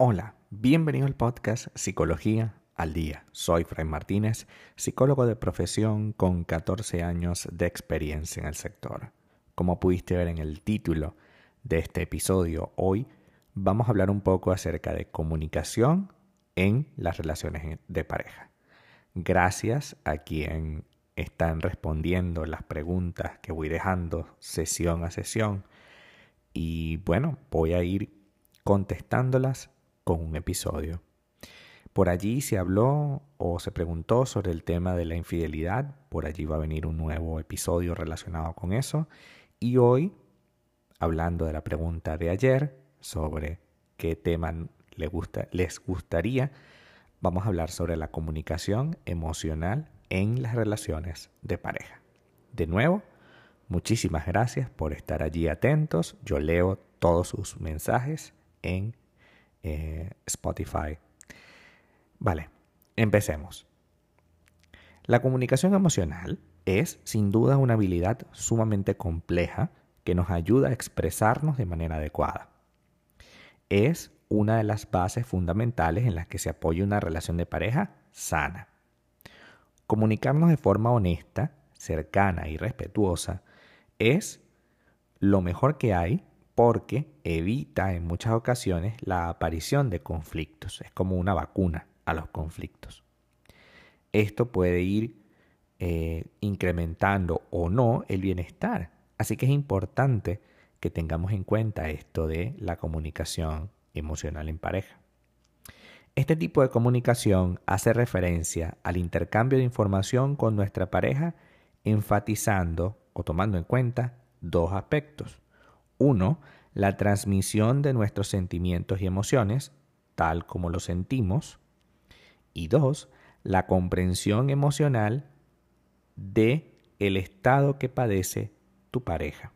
Hola, bienvenido al podcast Psicología al Día. Soy Fray Martínez, psicólogo de profesión con 14 años de experiencia en el sector. Como pudiste ver en el título de este episodio, hoy vamos a hablar un poco acerca de comunicación en las relaciones de pareja. Gracias a quien están respondiendo las preguntas que voy dejando sesión a sesión. Y bueno, voy a ir contestándolas con un episodio. Por allí se habló o se preguntó sobre el tema de la infidelidad. Por allí va a venir un nuevo episodio relacionado con eso. Y hoy, hablando de la pregunta de ayer sobre qué tema gusta, les gustaría, vamos a hablar sobre la comunicación emocional en las relaciones de pareja. De nuevo, muchísimas gracias por estar allí atentos. Yo leo todos sus mensajes en eh, Spotify. Vale, empecemos. La comunicación emocional es sin duda una habilidad sumamente compleja que nos ayuda a expresarnos de manera adecuada. Es una de las bases fundamentales en las que se apoya una relación de pareja sana. Comunicarnos de forma honesta, cercana y respetuosa es lo mejor que hay porque evita en muchas ocasiones la aparición de conflictos. Es como una vacuna a los conflictos. Esto puede ir eh, incrementando o no el bienestar. Así que es importante que tengamos en cuenta esto de la comunicación emocional en pareja. Este tipo de comunicación hace referencia al intercambio de información con nuestra pareja enfatizando o tomando en cuenta dos aspectos. Uno, la transmisión de nuestros sentimientos y emociones, tal como los sentimos. Y dos, la comprensión emocional de el estado que padece tu pareja.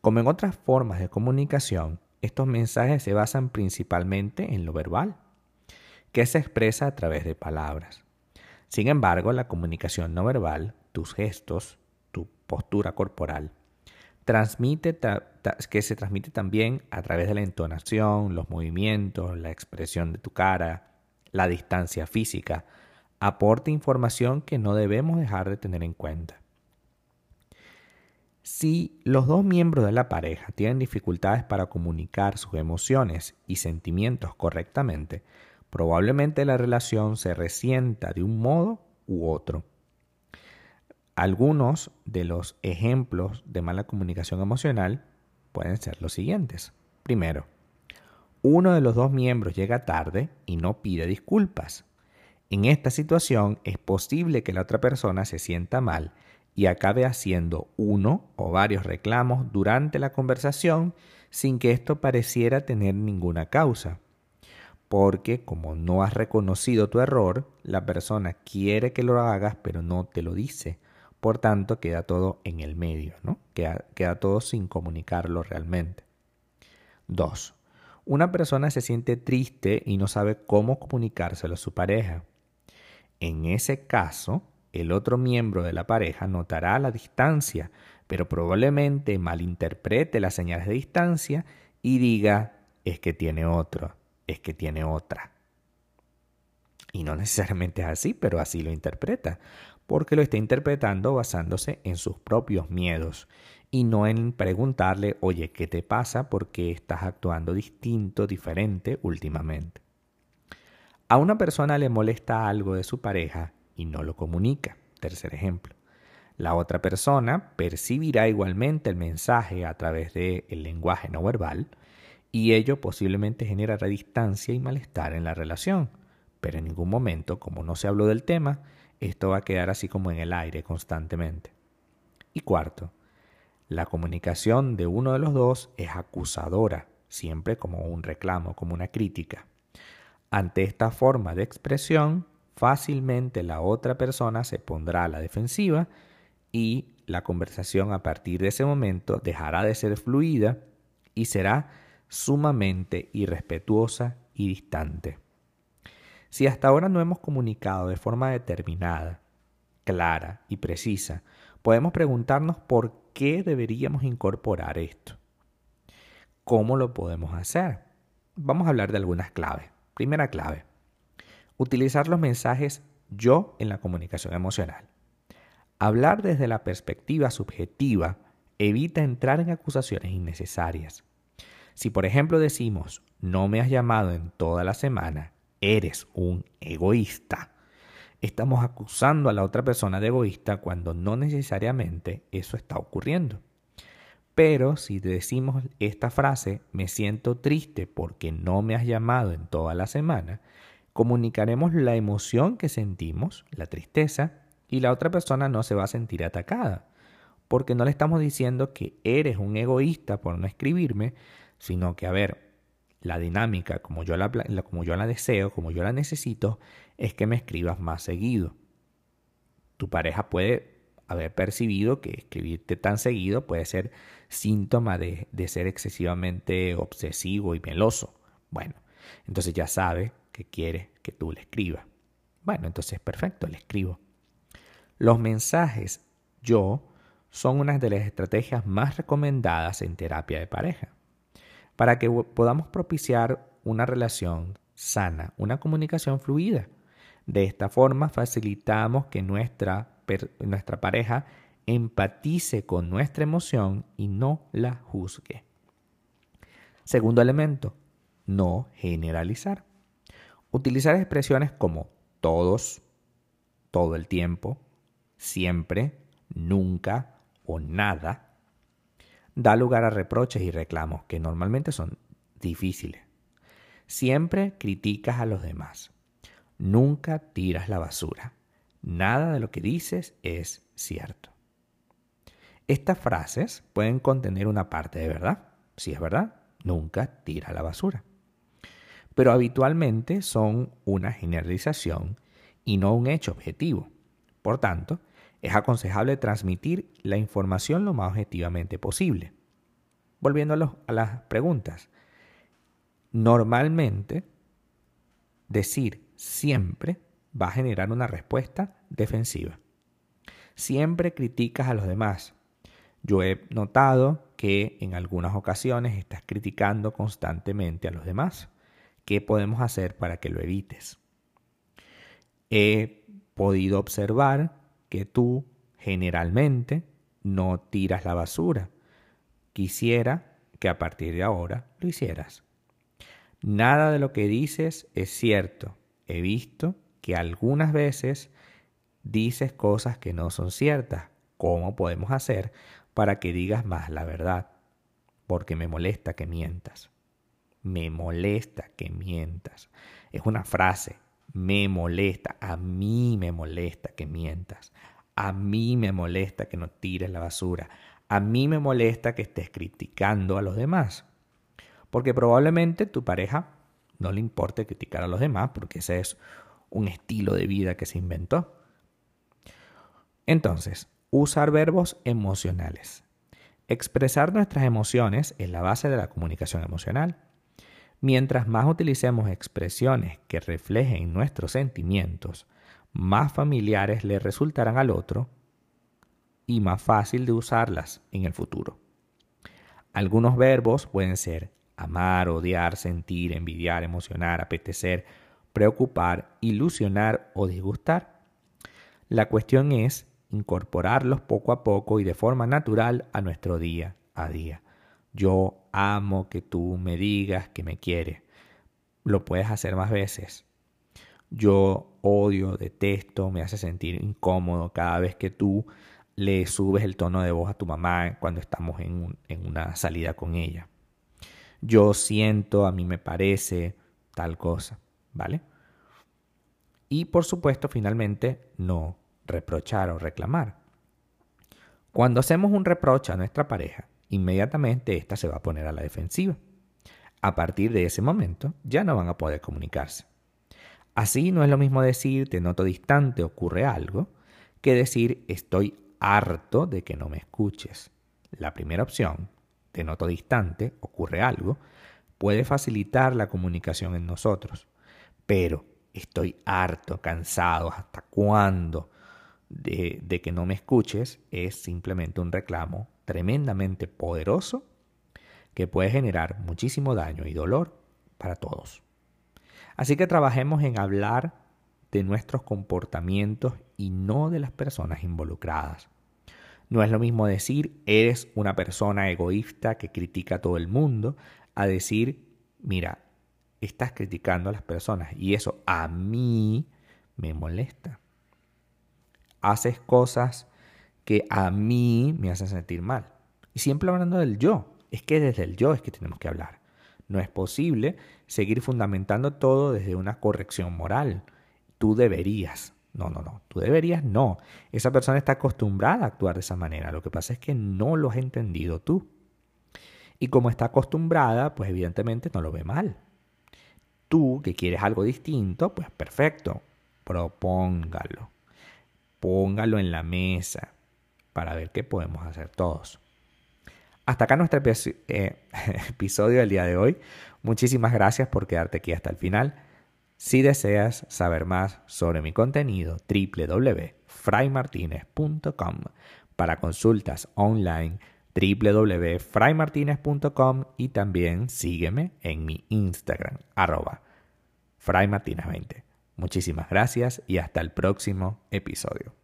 Como en otras formas de comunicación, estos mensajes se basan principalmente en lo verbal, que se expresa a través de palabras. Sin embargo, la comunicación no verbal, tus gestos, tu postura corporal, que se transmite también a través de la entonación, los movimientos, la expresión de tu cara, la distancia física, aporta información que no debemos dejar de tener en cuenta. Si los dos miembros de la pareja tienen dificultades para comunicar sus emociones y sentimientos correctamente, probablemente la relación se resienta de un modo u otro. Algunos de los ejemplos de mala comunicación emocional pueden ser los siguientes. Primero, uno de los dos miembros llega tarde y no pide disculpas. En esta situación es posible que la otra persona se sienta mal y acabe haciendo uno o varios reclamos durante la conversación sin que esto pareciera tener ninguna causa. Porque como no has reconocido tu error, la persona quiere que lo hagas pero no te lo dice por tanto, queda todo en el medio, ¿no? Queda, todo sin comunicarlo realmente. 2. Una persona se siente triste y no sabe cómo comunicárselo a su pareja. En ese caso, el otro miembro de la pareja notará la distancia, pero probablemente malinterprete las señales de distancia y diga, es que tiene otro, es que tiene otra. Y no necesariamente es así, pero así lo interpreta, porque lo está interpretando basándose en sus propios miedos y no en preguntarle, oye, ¿qué te pasa? ¿Por qué estás actuando distinto, diferente últimamente? A una persona le molesta algo de su pareja y no lo comunica. Tercer ejemplo. La otra persona percibirá igualmente el mensaje a través del lenguaje no verbal y ello posiblemente generará distancia y malestar en la relación. Pero en ningún momento, como no se habló del tema, esto va a quedar así como en el aire constantemente. Y cuarto, la comunicación de uno de los dos es acusadora, siempre como un reclamo, como una crítica. Ante esta forma de expresión, fácilmente la otra persona se pondrá a la defensiva y la conversación a partir de ese momento dejará de ser fluida y será sumamente irrespetuosa y distante. Si hasta ahora no hemos comunicado de forma determinada, clara y precisa podemos preguntarnos por qué deberíamos incorporar esto. ¿Cómo lo podemos hacer? Vamos a hablar de algunas claves. Primera clave, utilizar los mensajes yo en la comunicación emocional. Hablar desde la perspectiva subjetiva evita entrar en acusaciones innecesarias. Si por ejemplo decimos, no me has llamado en toda la semana, eres un egoísta, estamos acusando a la otra persona de egoísta cuando no necesariamente eso está ocurriendo. Pero si decimos esta frase, me siento triste porque no me has llamado en toda la semana, comunicaremos la emoción que sentimos, la tristeza, y la otra persona no se va a sentir atacada, porque no le estamos diciendo que eres un egoísta por no escribirme, sino que, a ver, la dinámica como yo la, como yo la deseo, como yo la necesito, es que me escribas más seguido. Tu pareja puede haber percibido que escribirte tan seguido puede ser síntoma de, de ser excesivamente obsesivo y meloso. Bueno, entonces ya sabe que quiere que tú le escribas. Bueno, entonces perfecto, le escribo. Los mensajes yo son una de las estrategias más recomendadas en terapia de pareja para que podamos propiciar una relación sana, una comunicación fluida. De esta forma facilitamos que nuestra, nuestra pareja empatice con nuestra emoción y no la juzgue. Segundo elemento, no generalizar. Utilizar expresiones como todos, todo el tiempo, siempre, nunca o nada da lugar a reproches y reclamos que normalmente son difíciles. Siempre criticas a los demás. Nunca tiras la basura. Nada de lo que dices es cierto. Estas frases pueden contener una parte de verdad. Si es verdad, nunca tira la basura. Pero habitualmente son una generalización y no un hecho objetivo. Por tanto, es aconsejable transmitir la información lo más objetivamente posible. Volviendo a, las preguntas. Normalmente, decir siempre va a generar una respuesta defensiva. Siempre criticas a los demás. Yo he notado que en algunas ocasiones estás criticando constantemente a los demás. ¿Qué podemos hacer para que lo evites? He podido observar que tú generalmente no tiras la basura. Quisiera que a partir de ahora lo hicieras. Nada de lo que dices es cierto. He visto que algunas veces dices cosas que no son ciertas. ¿Cómo podemos hacer para que digas más la verdad? Porque me molesta que mientas. Me molesta que mientas. Es una frase, me molesta, a mí me molesta que mientas, a mí me molesta que no tires la basura, a mí me molesta que estés criticando a los demás. Porque probablemente tu pareja no le importe criticar a los demás, porque ese es un estilo de vida que se inventó. Entonces, usar verbos emocionales. Expresar nuestras emociones es la base de la comunicación emocional. Mientras más utilicemos expresiones que reflejen nuestros sentimientos, más familiares le resultarán al otro y más fácil de usarlas en el futuro. Algunos verbos pueden ser amar, odiar, sentir, envidiar, emocionar, apetecer, preocupar, ilusionar o disgustar. La cuestión es incorporarlos poco a poco y de forma natural a nuestro día a día. Yo amo que tú me digas que me quieres. Lo puedes hacer más veces. Yo odio, detesto, me hace sentir incómodo cada vez que tú le subes el tono de voz a tu mamá cuando estamos en, en una salida con ella. Yo siento, a mí me parece tal cosa, ¿vale? Y por supuesto, finalmente, no reprochar o reclamar. Cuando hacemos un reproche a nuestra pareja, inmediatamente ésta se va a poner a la defensiva. A partir de ese momento ya no van a poder comunicarse. Así no es lo mismo decir te noto distante, ocurre algo, que decir estoy harto de que no me escuches. La primera opción, te noto distante, ocurre algo, puede facilitar la comunicación en nosotros. Pero estoy harto, cansado, ¿hasta cuándo? de, de que no me escuches es simplemente un reclamo tremendamente poderoso que puede generar muchísimo daño y dolor para todos. Así que trabajemos en hablar de nuestros comportamientos y no de las personas involucradas. No es lo mismo decir eres una persona egoísta que critica a todo el mundo a decir, mira, estás criticando a las personas y eso a mí me molesta. Haces cosas que a mí me hacen sentir mal. Y siempre hablando del yo. Es que desde el yo es que tenemos que hablar. No es posible seguir fundamentando todo desde una corrección moral. Tú deberías. No, no, no. Tú deberías no. Esa persona está acostumbrada a actuar de esa manera. Lo que pasa es que no lo has entendido tú. Y como está acostumbrada, pues evidentemente no lo ve mal. Tú que quieres algo distinto, pues perfecto. Propóngalo. Póngalo en la mesa para ver qué podemos hacer todos. Hasta acá nuestro eh, episodio del día de hoy. Muchísimas gracias por quedarte aquí hasta el final. Si deseas saber más sobre mi contenido, www.fraymartinez.com. Para consultas online, www.fraymartinez.com y también sígueme en mi Instagram, arroba fraymartinez20. Muchísimas gracias y hasta el próximo episodio.